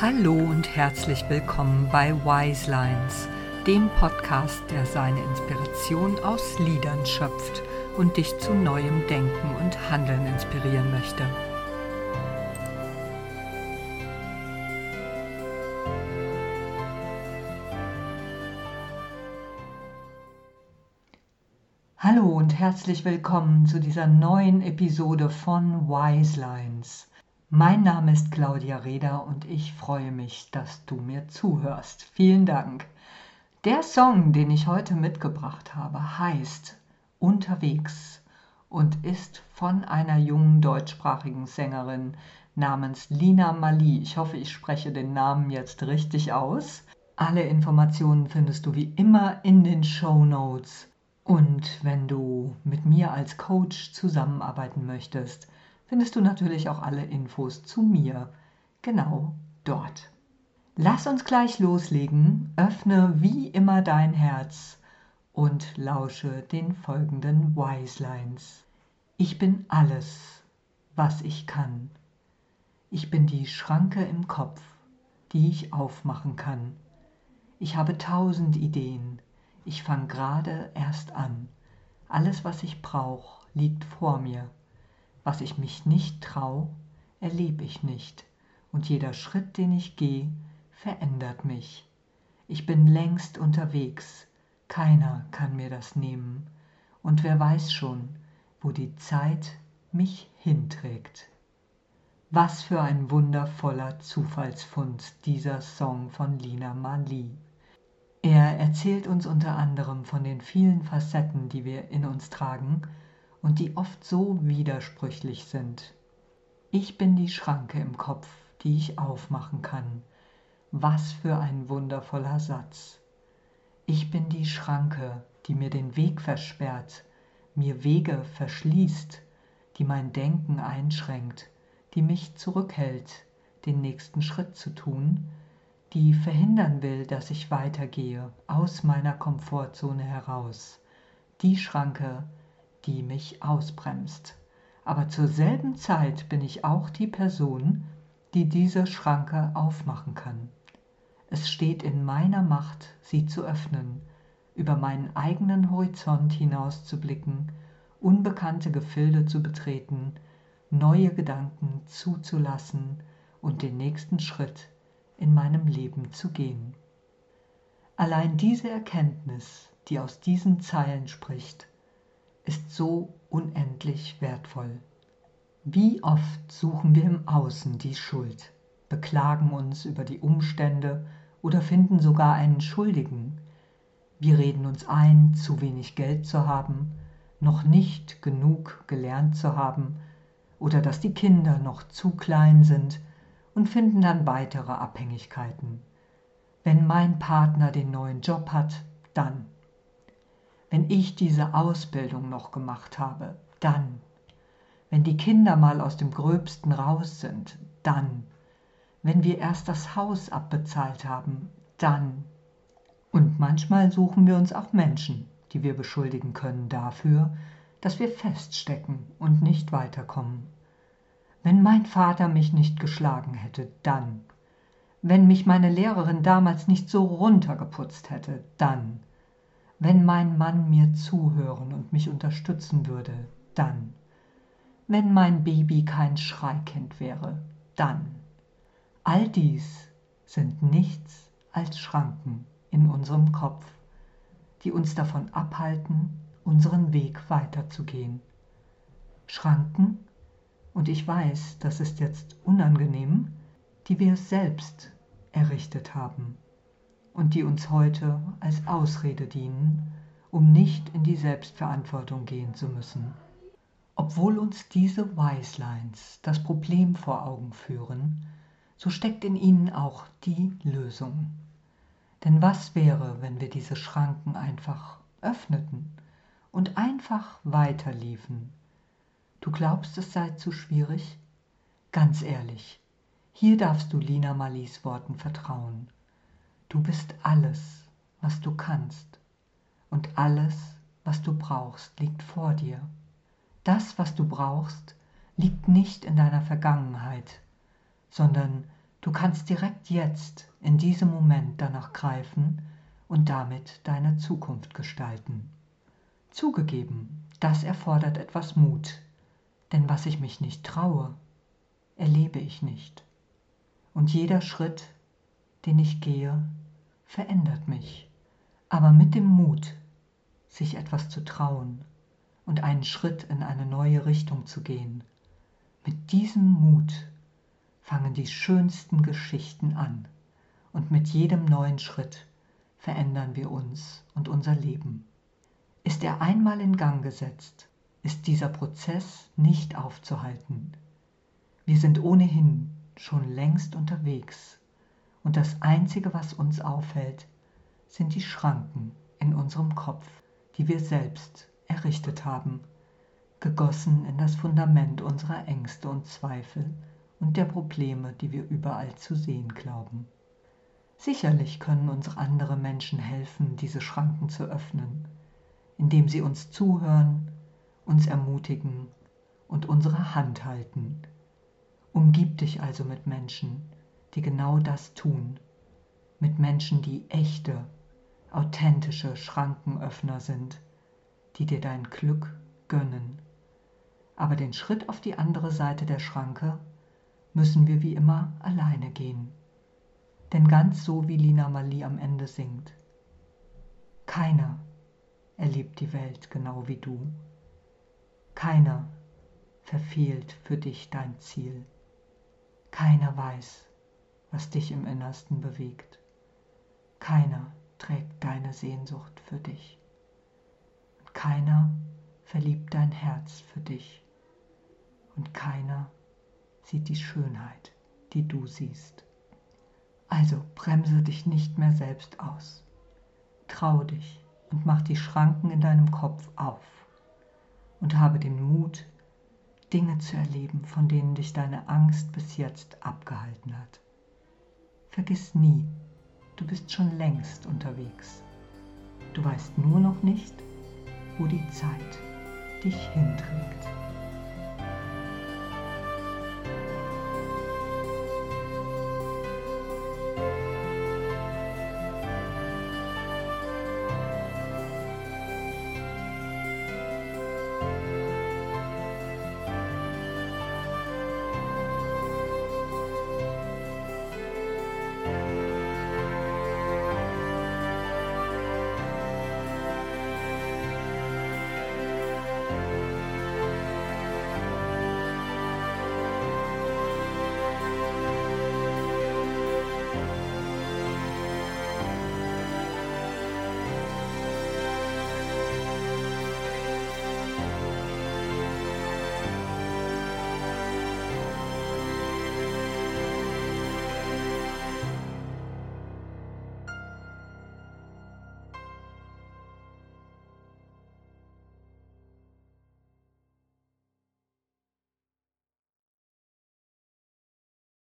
Hallo und herzlich willkommen bei Wise Lines, dem Podcast, der seine Inspiration aus Liedern schöpft und dich zu neuem Denken und Handeln inspirieren möchte. Hallo und herzlich willkommen zu dieser neuen Episode von Wise Lines. Mein Name ist Claudia Reder und ich freue mich, dass du mir zuhörst. Vielen Dank. Der Song, den ich heute mitgebracht habe, heißt Unterwegs und ist von einer jungen deutschsprachigen Sängerin namens Lina Mali. Ich hoffe, ich spreche den Namen jetzt richtig aus. Alle Informationen findest du wie immer in den Show Notes. Und wenn du mit mir als Coach zusammenarbeiten möchtest, findest du natürlich auch alle Infos zu mir genau dort. Lass uns gleich loslegen, öffne wie immer dein Herz und lausche den folgenden Wise Lines. Ich bin alles, was ich kann. Ich bin die Schranke im Kopf, die ich aufmachen kann. Ich habe tausend Ideen. Ich fange gerade erst an. Alles, was ich brauche, liegt vor mir. Was ich mich nicht trau, erleb ich nicht, und jeder Schritt, den ich geh, verändert mich. Ich bin längst unterwegs, keiner kann mir das nehmen, und wer weiß schon, wo die Zeit mich hinträgt. Was für ein wundervoller Zufallsfund dieser Song von Lina Mali. Er erzählt uns unter anderem von den vielen Facetten, die wir in uns tragen und die oft so widersprüchlich sind. Ich bin die Schranke im Kopf, die ich aufmachen kann. Was für ein wundervoller Satz. Ich bin die Schranke, die mir den Weg versperrt, mir Wege verschließt, die mein Denken einschränkt, die mich zurückhält, den nächsten Schritt zu tun, die verhindern will, dass ich weitergehe, aus meiner Komfortzone heraus. Die Schranke, die mich ausbremst. Aber zur selben Zeit bin ich auch die Person, die diese Schranke aufmachen kann. Es steht in meiner Macht, sie zu öffnen, über meinen eigenen Horizont hinauszublicken, unbekannte Gefilde zu betreten, neue Gedanken zuzulassen und den nächsten Schritt in meinem Leben zu gehen. Allein diese Erkenntnis, die aus diesen Zeilen spricht, ist so unendlich wertvoll. Wie oft suchen wir im Außen die Schuld, beklagen uns über die Umstände oder finden sogar einen Schuldigen. Wir reden uns ein, zu wenig Geld zu haben, noch nicht genug gelernt zu haben oder dass die Kinder noch zu klein sind und finden dann weitere Abhängigkeiten. Wenn mein Partner den neuen Job hat, dann wenn ich diese Ausbildung noch gemacht habe, dann. Wenn die Kinder mal aus dem Gröbsten raus sind, dann. Wenn wir erst das Haus abbezahlt haben, dann. Und manchmal suchen wir uns auch Menschen, die wir beschuldigen können dafür, dass wir feststecken und nicht weiterkommen. Wenn mein Vater mich nicht geschlagen hätte, dann. Wenn mich meine Lehrerin damals nicht so runtergeputzt hätte, dann wenn mein Mann mir zuhören und mich unterstützen würde, dann. Wenn mein Baby kein Schreikind wäre, dann. All dies sind nichts als Schranken in unserem Kopf, die uns davon abhalten, unseren Weg weiterzugehen. Schranken, und ich weiß, das ist jetzt unangenehm, die wir selbst errichtet haben und die uns heute als Ausrede dienen, um nicht in die Selbstverantwortung gehen zu müssen. Obwohl uns diese Wiselines das Problem vor Augen führen, so steckt in ihnen auch die Lösung. Denn was wäre, wenn wir diese Schranken einfach öffneten und einfach weiterliefen? Du glaubst, es sei zu schwierig? Ganz ehrlich, hier darfst du Lina Malis Worten vertrauen. Du bist alles, was du kannst, und alles, was du brauchst, liegt vor dir. Das, was du brauchst, liegt nicht in deiner Vergangenheit, sondern Du kannst direkt jetzt, in diesem Moment danach greifen und damit deine Zukunft gestalten. Zugegeben, das erfordert etwas Mut, denn was ich mich nicht traue, erlebe ich nicht. Und jeder Schritt, den ich gehe, verändert mich. Aber mit dem Mut, sich etwas zu trauen und einen Schritt in eine neue Richtung zu gehen, mit diesem Mut fangen die schönsten Geschichten an und mit jedem neuen Schritt verändern wir uns und unser Leben. Ist er einmal in Gang gesetzt, ist dieser Prozess nicht aufzuhalten. Wir sind ohnehin schon längst unterwegs und das Einzige, was uns aufhält, sind die Schranken in unserem Kopf, die wir selbst errichtet haben, gegossen in das Fundament unserer Ängste und Zweifel und der Probleme, die wir überall zu sehen glauben. Sicherlich können uns andere Menschen helfen, diese Schranken zu öffnen, indem sie uns zuhören, uns ermutigen und unsere Hand halten. Umgib dich also mit Menschen, die genau das tun, mit Menschen, die echte, authentische Schrankenöffner sind, die dir dein Glück gönnen. Aber den Schritt auf die andere Seite der Schranke müssen wir wie immer alleine gehen. Denn ganz so wie Lina Mali am Ende singt, keiner erlebt die Welt genau wie du. Keiner verfehlt für dich dein Ziel. Keiner weiß, was dich im Innersten bewegt. Keiner trägt deine Sehnsucht für dich. Und keiner verliebt dein Herz für dich. Und keiner sieht die Schönheit, die du siehst. Also bremse dich nicht mehr selbst aus. Trau dich und mach die Schranken in deinem Kopf auf und habe den Mut, Dinge zu erleben, von denen dich deine Angst bis jetzt abgehalten hat. Vergiss nie, du bist schon längst unterwegs. Du weißt nur noch nicht, wo die Zeit dich hinträgt.